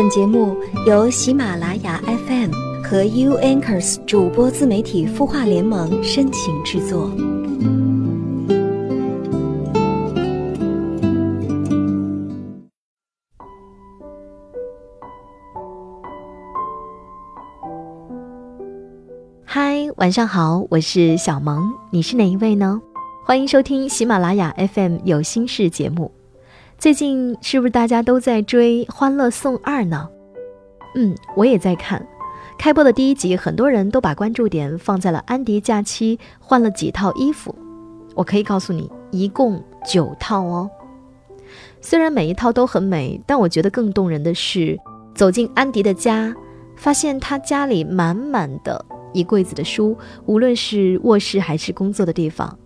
本节目由喜马拉雅 FM 和 U Anchors 主播自媒体孵化联盟深情制作。嗨，晚上好，我是小萌，你是哪一位呢？欢迎收听喜马拉雅 FM 有心事节目。最近是不是大家都在追《欢乐颂二》呢？嗯，我也在看。开播的第一集，很多人都把关注点放在了安迪假期换了几套衣服。我可以告诉你，一共九套哦。虽然每一套都很美，但我觉得更动人的是走进安迪的家，发现他家里满满的一柜子的书，无论是卧室还是工作的地方。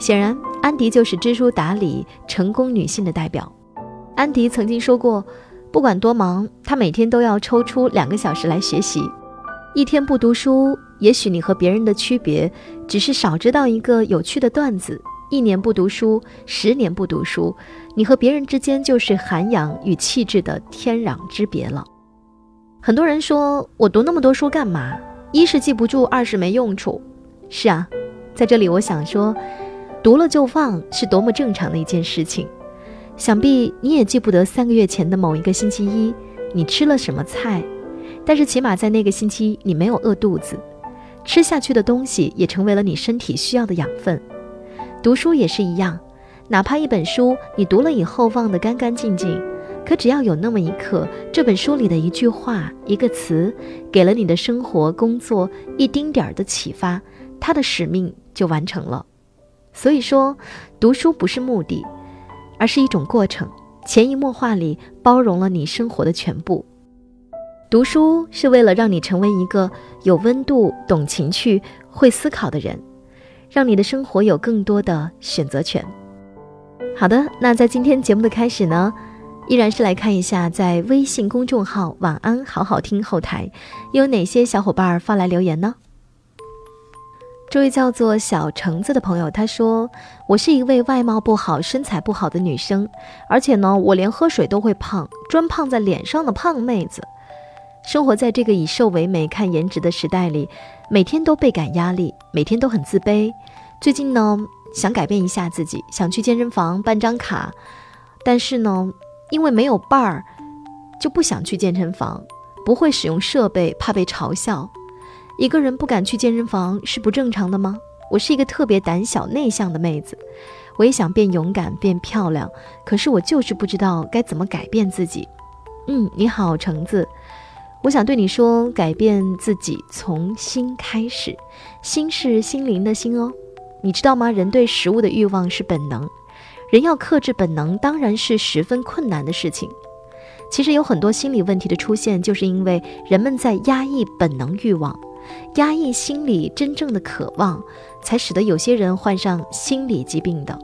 显然，安迪就是知书达理、成功女性的代表。安迪曾经说过，不管多忙，她每天都要抽出两个小时来学习。一天不读书，也许你和别人的区别只是少知道一个有趣的段子；一年不读书，十年不读书，你和别人之间就是涵养与气质的天壤之别了。很多人说我读那么多书干嘛？一是记不住，二是没用处。是啊，在这里我想说。读了就忘是多么正常的一件事情，想必你也记不得三个月前的某一个星期一，你吃了什么菜，但是起码在那个星期你没有饿肚子，吃下去的东西也成为了你身体需要的养分。读书也是一样，哪怕一本书你读了以后忘得干干净净，可只要有那么一刻，这本书里的一句话、一个词，给了你的生活、工作一丁点儿的启发，它的使命就完成了。所以说，读书不是目的，而是一种过程，潜移默化里包容了你生活的全部。读书是为了让你成为一个有温度、懂情趣、会思考的人，让你的生活有更多的选择权。好的，那在今天节目的开始呢，依然是来看一下在微信公众号“晚安好好听”后台，有哪些小伙伴发来留言呢？这位叫做小橙子的朋友，他说：“我是一位外貌不好、身材不好的女生，而且呢，我连喝水都会胖，专胖在脸上的胖妹子。生活在这个以瘦为美、看颜值的时代里，每天都倍感压力，每天都很自卑。最近呢，想改变一下自己，想去健身房办张卡，但是呢，因为没有伴儿，就不想去健身房，不会使用设备，怕被嘲笑。”一个人不敢去健身房是不正常的吗？我是一个特别胆小内向的妹子，我也想变勇敢、变漂亮，可是我就是不知道该怎么改变自己。嗯，你好，橙子，我想对你说，改变自己从心开始，心是心灵的心哦。你知道吗？人对食物的欲望是本能，人要克制本能，当然是十分困难的事情。其实有很多心理问题的出现，就是因为人们在压抑本能欲望。压抑心里真正的渴望，才使得有些人患上心理疾病的。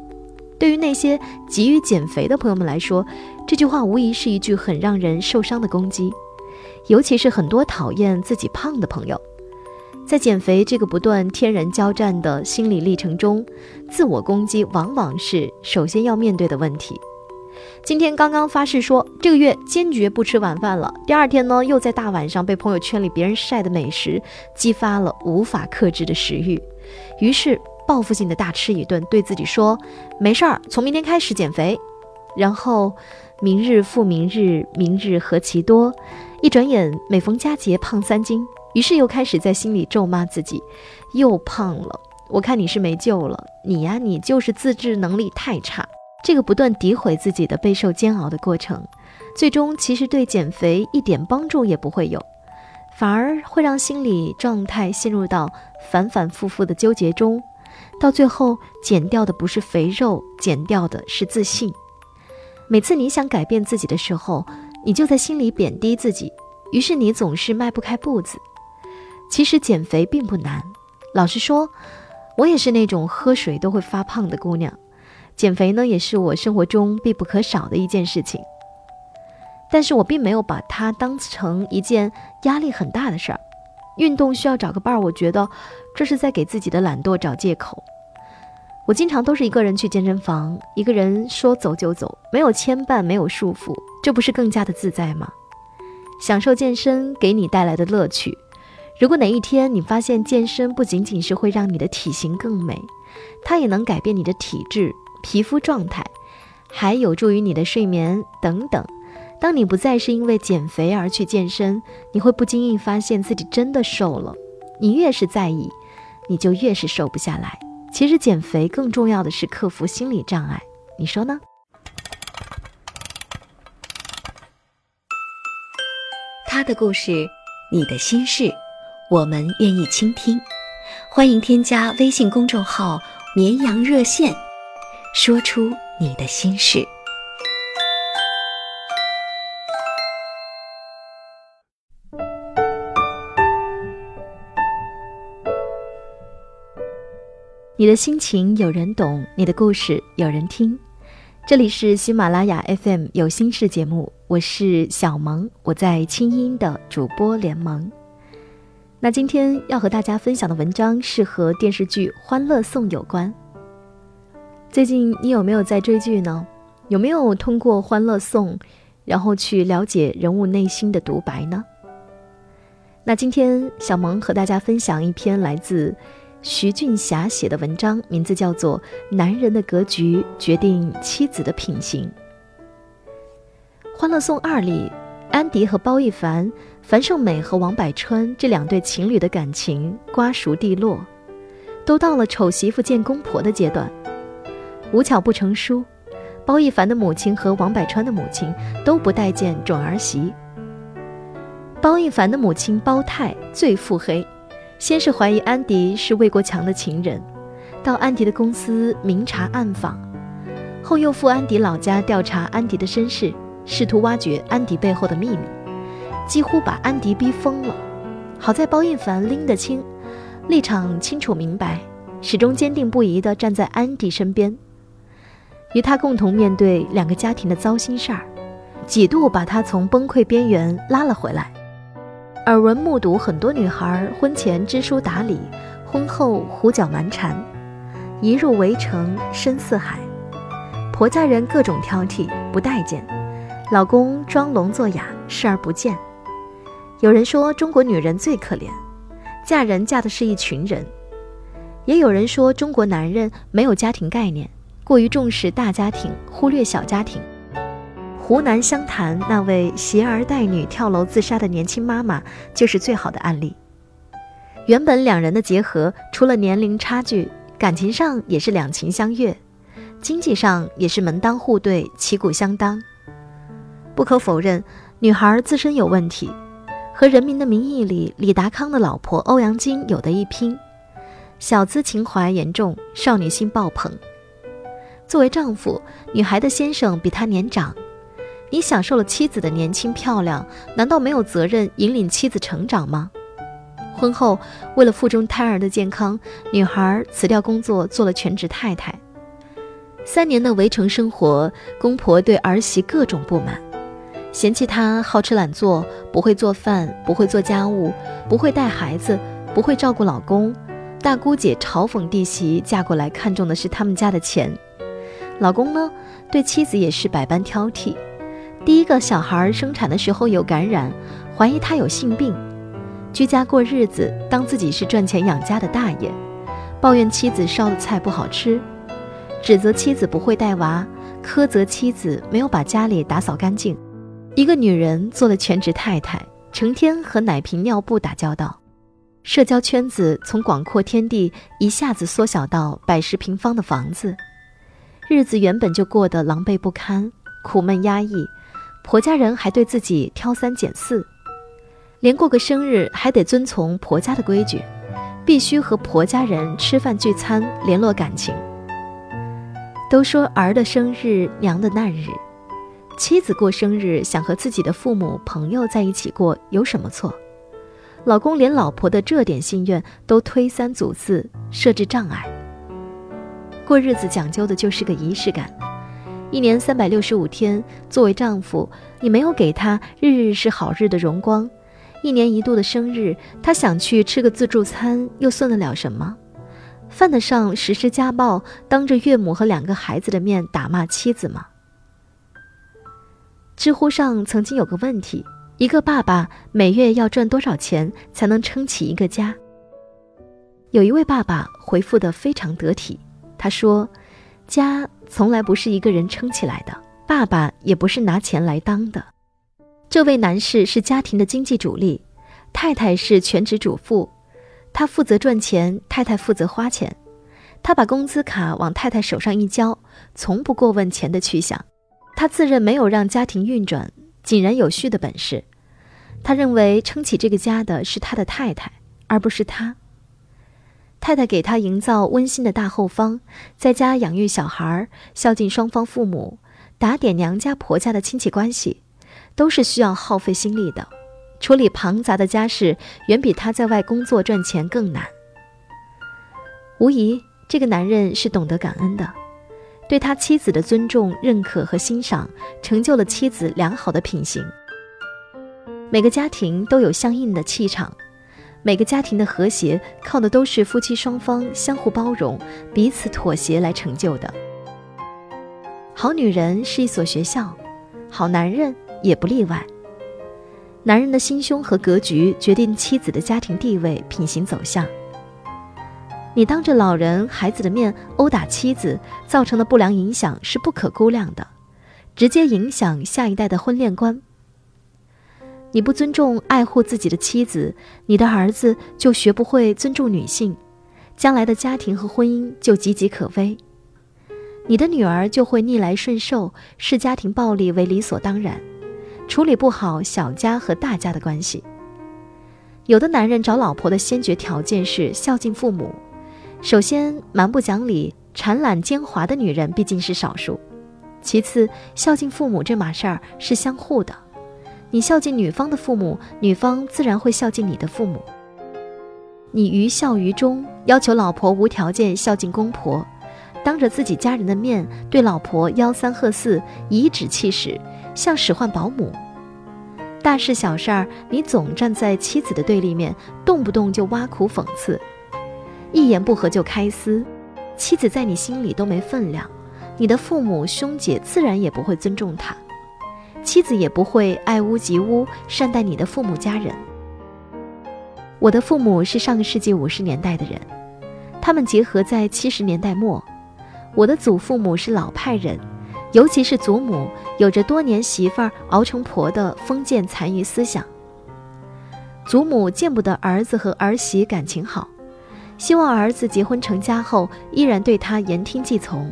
对于那些急于减肥的朋友们来说，这句话无疑是一句很让人受伤的攻击。尤其是很多讨厌自己胖的朋友，在减肥这个不断天人交战的心理历程中，自我攻击往往是首先要面对的问题。今天刚刚发誓说这个月坚决不吃晚饭了，第二天呢又在大晚上被朋友圈里别人晒的美食激发了无法克制的食欲，于是报复性的大吃一顿，对自己说没事儿，从明天开始减肥。然后明日复明日，明日何其多，一转眼每逢佳节胖三斤，于是又开始在心里咒骂自己，又胖了。我看你是没救了，你呀你就是自制能力太差。这个不断诋毁自己的备受煎熬的过程，最终其实对减肥一点帮助也不会有，反而会让心理状态陷入到反反复复的纠结中，到最后减掉的不是肥肉，减掉的是自信。每次你想改变自己的时候，你就在心里贬低自己，于是你总是迈不开步子。其实减肥并不难，老实说，我也是那种喝水都会发胖的姑娘。减肥呢，也是我生活中必不可少的一件事情，但是我并没有把它当成一件压力很大的事儿。运动需要找个伴儿，我觉得这是在给自己的懒惰找借口。我经常都是一个人去健身房，一个人说走就走，没有牵绊，没有束缚，这不是更加的自在吗？享受健身给你带来的乐趣。如果哪一天你发现健身不仅仅是会让你的体型更美，它也能改变你的体质、皮肤状态，还有助于你的睡眠等等。当你不再是因为减肥而去健身，你会不经意发现自己真的瘦了。你越是在意，你就越是瘦不下来。其实减肥更重要的是克服心理障碍，你说呢？他的故事，你的心事，我们愿意倾听。欢迎添加微信公众号“绵羊热线”，说出你的心事。你的心情有人懂，你的故事有人听。这里是喜马拉雅 FM 有心事节目，我是小萌，我在清音的主播联盟。那今天要和大家分享的文章是和电视剧《欢乐颂》有关。最近你有没有在追剧呢？有没有通过《欢乐颂》，然后去了解人物内心的独白呢？那今天小萌和大家分享一篇来自。徐俊霞写的文章名字叫做《男人的格局决定妻子的品行》。《欢乐颂二》里，安迪和包奕凡、樊胜美和王柏川这两对情侣的感情瓜熟蒂落，都到了丑媳妇见公婆的阶段。无巧不成书，包奕凡的母亲和王百川的母亲都不待见准儿媳。包奕凡的母亲包太最腹黑。先是怀疑安迪是魏国强的情人，到安迪的公司明察暗访，后又赴安迪老家调查安迪的身世，试图挖掘安迪背后的秘密，几乎把安迪逼疯了。好在包奕凡拎得清，立场清楚明白，始终坚定不移地站在安迪身边，与他共同面对两个家庭的糟心事儿，几度把他从崩溃边缘拉了回来。耳闻目睹很多女孩婚前知书达理，婚后胡搅蛮缠，一入围城深似海，婆家人各种挑剔不待见，老公装聋作哑视而不见。有人说中国女人最可怜，嫁人嫁的是一群人；也有人说中国男人没有家庭概念，过于重视大家庭，忽略小家庭。湖南湘潭那位携儿带女跳楼自杀的年轻妈妈就是最好的案例。原本两人的结合，除了年龄差距，感情上也是两情相悦，经济上也是门当户对、旗鼓相当。不可否认，女孩自身有问题，和《人民的名义》里李达康的老婆欧阳菁有的一拼，小资情怀严重，少女心爆棚。作为丈夫，女孩的先生比她年长。你享受了妻子的年轻漂亮，难道没有责任引领妻子成长吗？婚后，为了腹中胎儿的健康，女孩辞掉工作，做了全职太太。三年的围城生活，公婆对儿媳各种不满，嫌弃她好吃懒做，不会做饭，不会做家务，不会带孩子，不会照顾老公。大姑姐嘲讽弟媳嫁过来看中的是他们家的钱。老公呢，对妻子也是百般挑剔。第一个小孩生产的时候有感染，怀疑他有性病，居家过日子，当自己是赚钱养家的大爷，抱怨妻子烧的菜不好吃，指责妻子不会带娃，苛责妻子没有把家里打扫干净。一个女人做了全职太太，成天和奶瓶尿布打交道，社交圈子从广阔天地一下子缩小到百十平方的房子，日子原本就过得狼狈不堪，苦闷压抑。婆家人还对自己挑三拣四，连过个生日还得遵从婆家的规矩，必须和婆家人吃饭聚餐联络感情。都说儿的生日娘的难日，妻子过生日想和自己的父母朋友在一起过有什么错？老公连老婆的这点心愿都推三阻四，设置障碍。过日子讲究的就是个仪式感。一年三百六十五天，作为丈夫，你没有给他日日是好日的荣光。一年一度的生日，他想去吃个自助餐，又算得了什么？犯得上实施家暴，当着岳母和两个孩子的面打骂妻子吗？知乎上曾经有个问题：一个爸爸每月要赚多少钱才能撑起一个家？有一位爸爸回复的非常得体，他说：“家从来不是一个人撑起来的，爸爸也不是拿钱来当的。”这位男士是家庭的经济主力，太太是全职主妇，他负责赚钱，太太负责花钱。他把工资卡往太太手上一交，从不过问钱的去向。他自认没有让家庭运转井然有序的本事，他认为撑起这个家的是他的太太，而不是他。太太给他营造温馨的大后方，在家养育小孩，孝敬双方父母，打点娘家婆家的亲戚关系，都是需要耗费心力的。处理庞杂的家事，远比他在外工作赚钱更难。无疑，这个男人是懂得感恩的，对他妻子的尊重、认可和欣赏，成就了妻子良好的品行。每个家庭都有相应的气场。每个家庭的和谐，靠的都是夫妻双方相互包容、彼此妥协来成就的。好女人是一所学校，好男人也不例外。男人的心胸和格局决定妻子的家庭地位、品行走向。你当着老人、孩子的面殴打妻子，造成的不良影响是不可估量的，直接影响下一代的婚恋观。你不尊重、爱护自己的妻子，你的儿子就学不会尊重女性，将来的家庭和婚姻就岌岌可危。你的女儿就会逆来顺受，视家庭暴力为理所当然，处理不好小家和大家的关系。有的男人找老婆的先决条件是孝敬父母，首先蛮不讲理、产懒奸猾的女人毕竟是少数，其次孝敬父母这码事儿是相互的。你孝敬女方的父母，女方自然会孝敬你的父母。你于孝于忠，要求老婆无条件孝敬公婆，当着自己家人的面对老婆吆三喝四、颐指气使，像使唤保姆。大事小事儿，你总站在妻子的对立面，动不动就挖苦讽刺，一言不合就开撕，妻子在你心里都没分量，你的父母兄姐自然也不会尊重她。妻子也不会爱屋及乌，善待你的父母家人。我的父母是上个世纪五十年代的人，他们结合在七十年代末。我的祖父母是老派人，尤其是祖母，有着多年媳妇儿熬成婆的封建残余思想。祖母见不得儿子和儿媳感情好，希望儿子结婚成家后依然对他言听计从。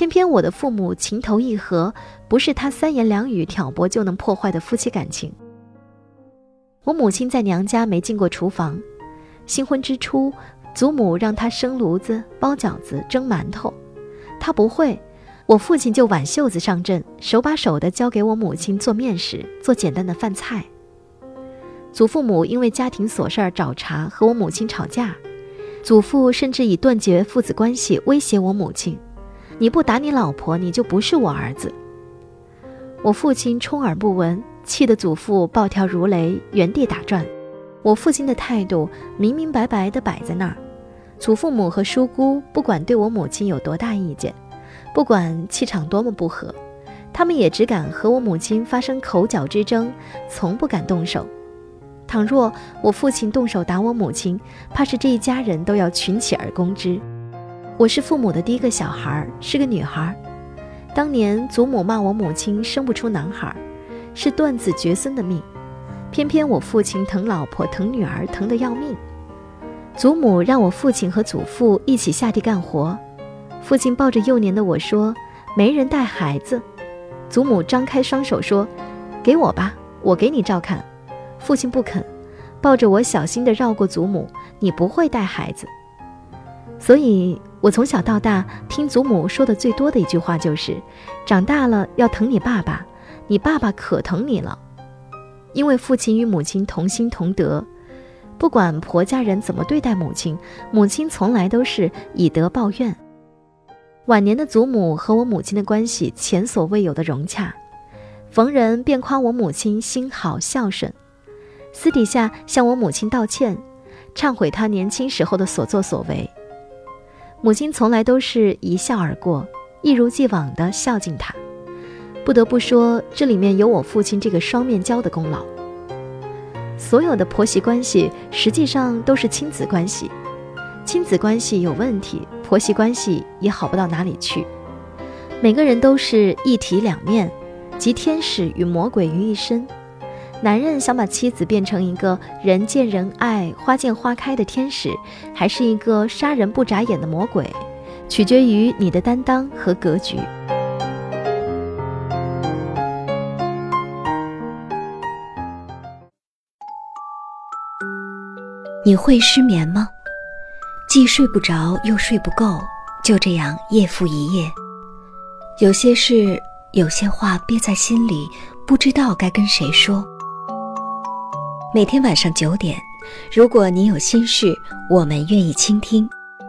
偏偏我的父母情投意合，不是他三言两语挑拨就能破坏的夫妻感情。我母亲在娘家没进过厨房，新婚之初，祖母让她生炉子、包饺子、蒸馒头，她不会，我父亲就挽袖子上阵，手把手的教给我母亲做面食、做简单的饭菜。祖父母因为家庭琐事儿找茬，和我母亲吵架，祖父甚至以断绝父子关系威胁我母亲。你不打你老婆，你就不是我儿子。我父亲充耳不闻，气得祖父暴跳如雷，原地打转。我父亲的态度明明白白的摆在那儿。祖父母和叔姑不管对我母亲有多大意见，不管气场多么不和，他们也只敢和我母亲发生口角之争，从不敢动手。倘若我父亲动手打我母亲，怕是这一家人都要群起而攻之。我是父母的第一个小孩，是个女孩。当年祖母骂我母亲生不出男孩，是断子绝孙的命。偏偏我父亲疼老婆疼女儿疼得要命。祖母让我父亲和祖父一起下地干活，父亲抱着幼年的我说：“没人带孩子。”祖母张开双手说：“给我吧，我给你照看。”父亲不肯，抱着我小心地绕过祖母：“你不会带孩子。”所以。我从小到大听祖母说的最多的一句话就是：“长大了要疼你爸爸，你爸爸可疼你了。”因为父亲与母亲同心同德，不管婆家人怎么对待母亲，母亲从来都是以德报怨。晚年的祖母和我母亲的关系前所未有的融洽，逢人便夸我母亲心好孝顺，私底下向我母亲道歉，忏悔她年轻时候的所作所为。母亲从来都是一笑而过，一如既往地孝敬他，不不得不说，这里面有我父亲这个双面胶的功劳。所有的婆媳关系实际上都是亲子关系，亲子关系有问题，婆媳关系也好不到哪里去。每个人都是一体两面，集天使与魔鬼于一身。男人想把妻子变成一个人见人爱、花见花开的天使，还是一个杀人不眨眼的魔鬼，取决于你的担当和格局。你会失眠吗？既睡不着又睡不够，就这样夜复一夜。有些事，有些话憋在心里，不知道该跟谁说。每天晚上九点，如果你有心事，我们愿意倾听。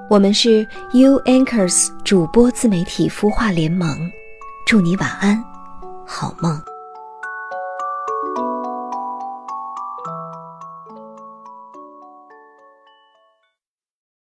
我们是 U Anchors 主播自媒体孵化联盟，祝你晚安，好梦。